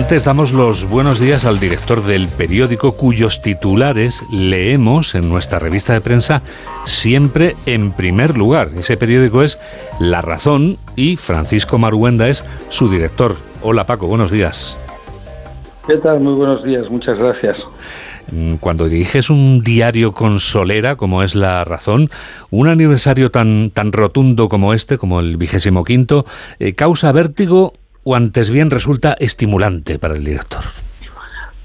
Antes damos los buenos días al director del periódico cuyos titulares leemos en nuestra revista de prensa siempre en primer lugar. Ese periódico es La Razón y Francisco Maruenda es su director. Hola Paco, buenos días. ¿Qué tal? Muy buenos días, muchas gracias. Mm, cuando diriges un diario con solera, como es La Razón, un aniversario tan, tan rotundo como este, como el vigésimo quinto, eh, ¿causa vértigo o antes bien resulta estimulante para el director?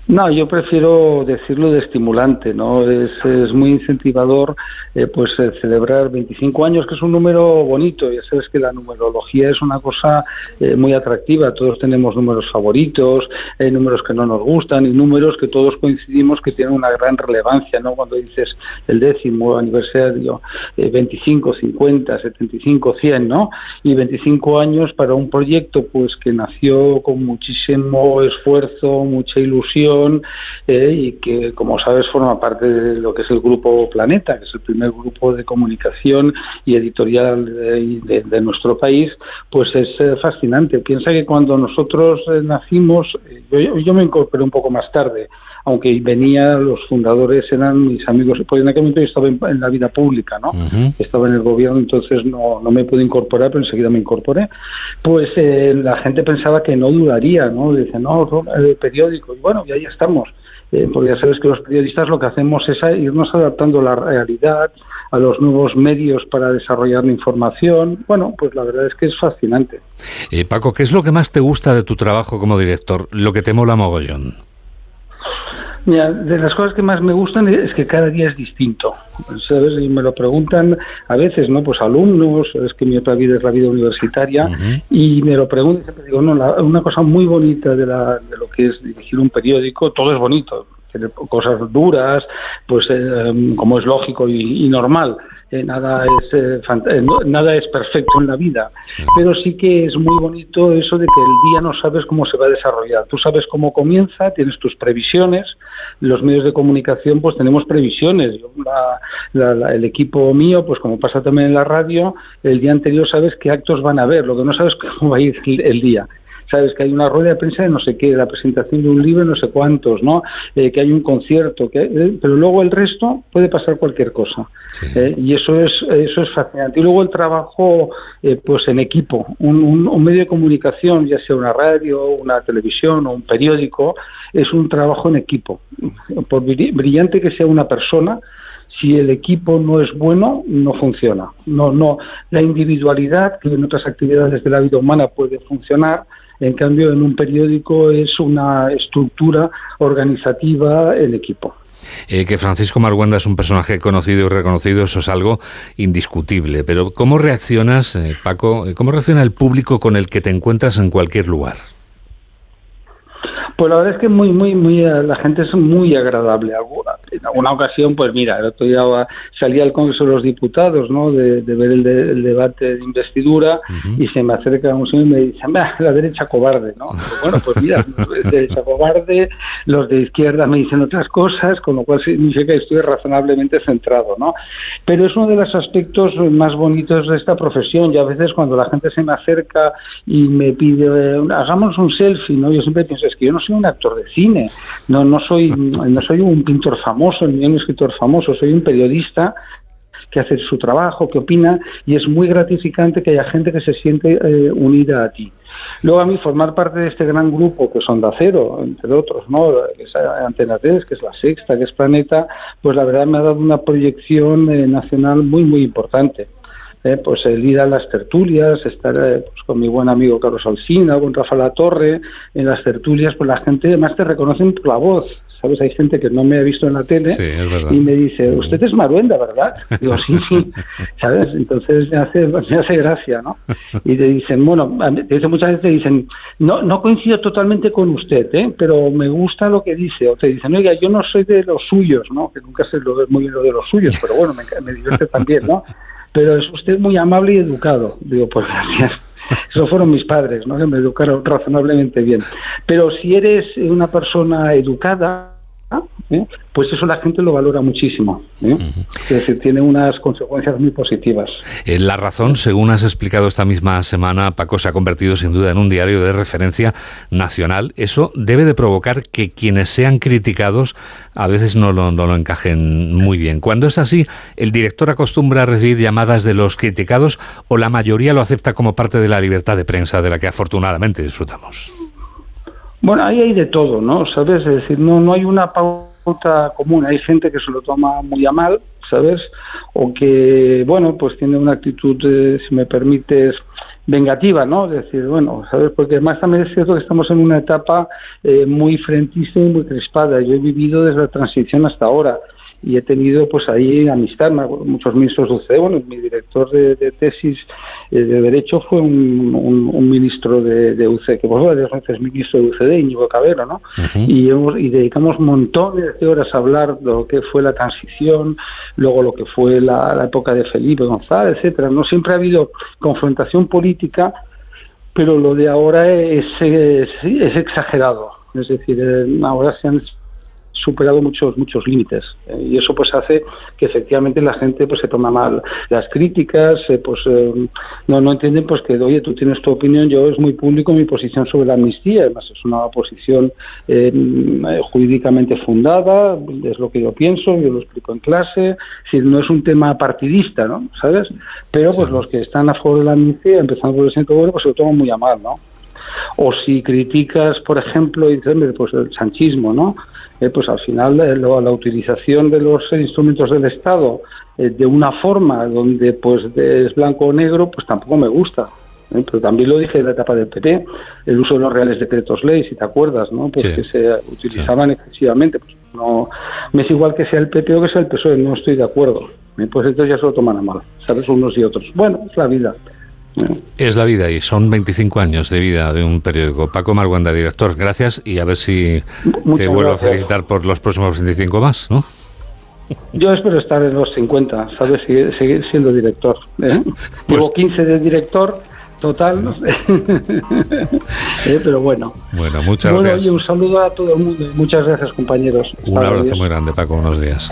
No, yo prefiero decirlo de estimulante, ¿no? Es, es muy incentivador, eh, pues, eh, celebrar 25 años, que es un número bonito. Ya sabes que la numerología es una cosa eh, muy atractiva. Todos tenemos números favoritos, números que no nos gustan y números que todos coincidimos que tienen una gran relevancia, ¿no? Cuando dices el décimo aniversario, 25, 50, 75, 100, ¿no? Y 25 años para un proyecto, pues, que nació con muchísimo esfuerzo, mucha ilusión eh, y que, como sabes, forma parte de lo que es el Grupo Planeta, que es el primer grupo de comunicación y editorial de, nuestro país, pues es eh, fascinante. Piensa que cuando nosotros eh, nacimos, yo, me incorporé un poco más tarde, aunque venía, los fundadores eran mis amigos, porque en aquel momento yo estaba en, la vida pública, ¿no? Estaba en el gobierno, entonces no, no me pude incorporar, pero enseguida me incorporé. Pues la gente pensaba que no duraría, ¿no? Dicen, no, el periódico, y bueno, y ahí estamos. Eh, porque ya sabes que los periodistas lo que hacemos es irnos adaptando a la realidad, a los nuevos medios para desarrollar la información. Bueno, pues la verdad es que es fascinante. Eh, Paco, ¿qué es lo que más te gusta de tu trabajo como director? Lo que te mola mogollón. Mira, de las cosas que más me gustan es que cada día es distinto, ¿sabes? Y me lo preguntan a veces, ¿no? Pues alumnos, es que mi otra vida es la vida universitaria, y me lo preguntan, siempre digo, no, una cosa muy bonita de, la, de lo que es dirigir un periódico, todo es bonito, cosas duras, pues eh, como es lógico y normal, eh, nada es eh, eh, nada es perfecto en la vida, pero sí que es muy bonito eso de que el día no sabes cómo se va a desarrollar. Tú sabes cómo comienza, tienes tus previsiones. Los medios de comunicación, pues tenemos previsiones. el equipo mío, pues como pasa también en la radio, el día anterior sabes qué actos van a haber. Lo que no sabes cómo va a ir el día sabes que hay una rueda de prensa de no sé qué, la presentación de un libro, no sé cuántos, ¿no? Eh, que hay un concierto, que, eh, pero luego el resto puede pasar cualquier cosa. Eh, y eso es, eso es fascinante. Y luego el trabajo pues en equipo, un, un, medio de comunicación, ya sea una radio, una televisión o un periódico, es un trabajo en equipo. Por brillante que sea una persona, si el equipo no es bueno, no funciona. No, no, la individualidad, que en otras actividades de la vida humana puede funcionar, en cambio, en un periódico es una estructura organizativa en equipo. Eh, que Francisco Marguenda es un personaje conocido y reconocido, eso es algo indiscutible. Pero ¿cómo reaccionas, eh, Paco? ¿Cómo reacciona el público con el que te encuentras en cualquier lugar? Pues la verdad es que muy, muy, muy, eh, la gente es muy agradable. En alguna ocasión, pues mira, el otro día salí al Congreso de los Diputados, ¿no? De, ver el, debate de investidura y se me acerca un señor y me dice, la derecha cobarde, ¿no? bueno, pues mira, derecha cobarde, los de izquierda me dicen otras cosas, con lo cual significa que estoy razonablemente centrado, ¿no? Pero es uno de los aspectos más bonitos de esta profesión y a veces cuando la gente se me acerca y me pide, hagamos un selfie, ¿no? Yo siempre pienso, es que yo no soy un actor de cine, no, no, soy, no soy un pintor famoso, ni un escritor famoso, soy un periodista que hace su trabajo, que opina, y es muy gratificante que haya gente que se siente eh, unida a ti. Luego a mí formar parte de este gran grupo que son de acero, entre otros, ¿no? que es Antena 3, que es La Sexta, que es Planeta, pues la verdad me ha dado una proyección eh, nacional muy, muy importante. Eh, pues el ir a las tertulias, estar eh, pues, con mi buen amigo Carlos Alsina, con Rafa La Torre, en las tertulias, pues la gente además te reconocen por la voz, ¿sabes? Hay gente que no me ha visto en la tele y me dice, usted es Maruenda, ¿verdad? Digo, sí, sí, ¿sabes? Entonces me hace, me hace gracia, ¿no? Y te dicen, bueno, te muchas veces te dicen, no, no coincido totalmente con usted, ¿eh? Pero me gusta lo que dice. O te dicen, oiga, yo no soy de los suyos, ¿no? Que nunca sé lo, muy bien lo de los suyos, pero bueno, me, me divierte también, ¿no? pero es usted muy amable y educado. Digo, pues gracias. Eso fueron mis padres, ¿no? Que me educaron razonablemente bien. Pero si eres una persona educada, ¿eh? pues eso la gente lo valora muchísimo. ¿eh? Es decir, tiene unas consecuencias muy positivas. Eh, la razón, según has explicado esta misma semana, Paco, se ha convertido sin duda en un diario de referencia nacional. Eso debe de provocar que quienes sean criticados a veces no lo, no lo encajen muy bien. Cuando es así, ¿el director acostumbra a recibir llamadas de los criticados o la mayoría lo acepta como parte de la libertad de prensa de la que afortunadamente disfrutamos? Bueno, ahí hay de todo, ¿no? ¿Sabes? Es decir, no, no hay una pauta común. Hay gente que se lo toma muy a mal, ¿sabes? O que, bueno, pues tiene una actitud, eh, si me permites, vengativa, ¿no? Es decir, bueno, ¿sabes? Porque además también es cierto que estamos en una etapa eh, muy frentista y muy crispada. Yo he vivido desde la transición hasta ahora y he tenido pues ahí amistad, muchos ministros de UCD, bueno, mi director de, tesis eh, de Derecho fue un, ministro de, de UCD, que vos varias veces ministro de UCD, Íñigo Cabero, ¿no? y, y dedicamos montones de horas a hablar de lo que fue la transición, luego lo que fue la, época de Felipe González, etcétera. No siempre ha habido confrontación política, pero lo de ahora es, es, es exagerado. Es decir, eh, ahora se han superado muchos muchos límites eh, y eso pues hace que efectivamente la gente pues se toma mal las críticas eh, pues eh, no no entienden pues que oye tú tienes tu opinión yo es muy público mi posición sobre la amnistía además es una posición jurídicamente fundada es lo que yo pienso yo lo explico en clase si no es un tema partidista no sabes pero pues los que están a favor de la amnistía empezando por el centro bueno pues se lo toman muy a mal no o si criticas, por ejemplo, pues el sanchismo, ¿no? Eh, pues al final eh, la utilización de los instrumentos del Estado eh, de una forma donde pues es blanco o negro, pues tampoco me gusta. Pero también lo dije en la etapa del PP, el uso de los reales decretos ley, si te acuerdas, ¿no? Pues que se utilizaban excesivamente. Pues no, me es igual que sea el PP o que sea el PSOE, no estoy de acuerdo. Pues entonces ya se lo toman a mal, ¿sabes? Unos y otros. Bueno, es la vida. Es la vida y son 25 años de vida de un periódico. Paco Marguanda, director, gracias y a ver si te vuelvo a felicitar por los próximos 25 más, ¿no? Yo espero estar en los 50, ¿sabes? Seguir, siendo director. ¿eh? Pues Llevo 15 de director total, ¿Eh? pero bueno. Bueno, muchas gracias. un saludo a todo el mundo. Muchas gracias, compañeros. Un abrazo muy grande, Paco. Unos días.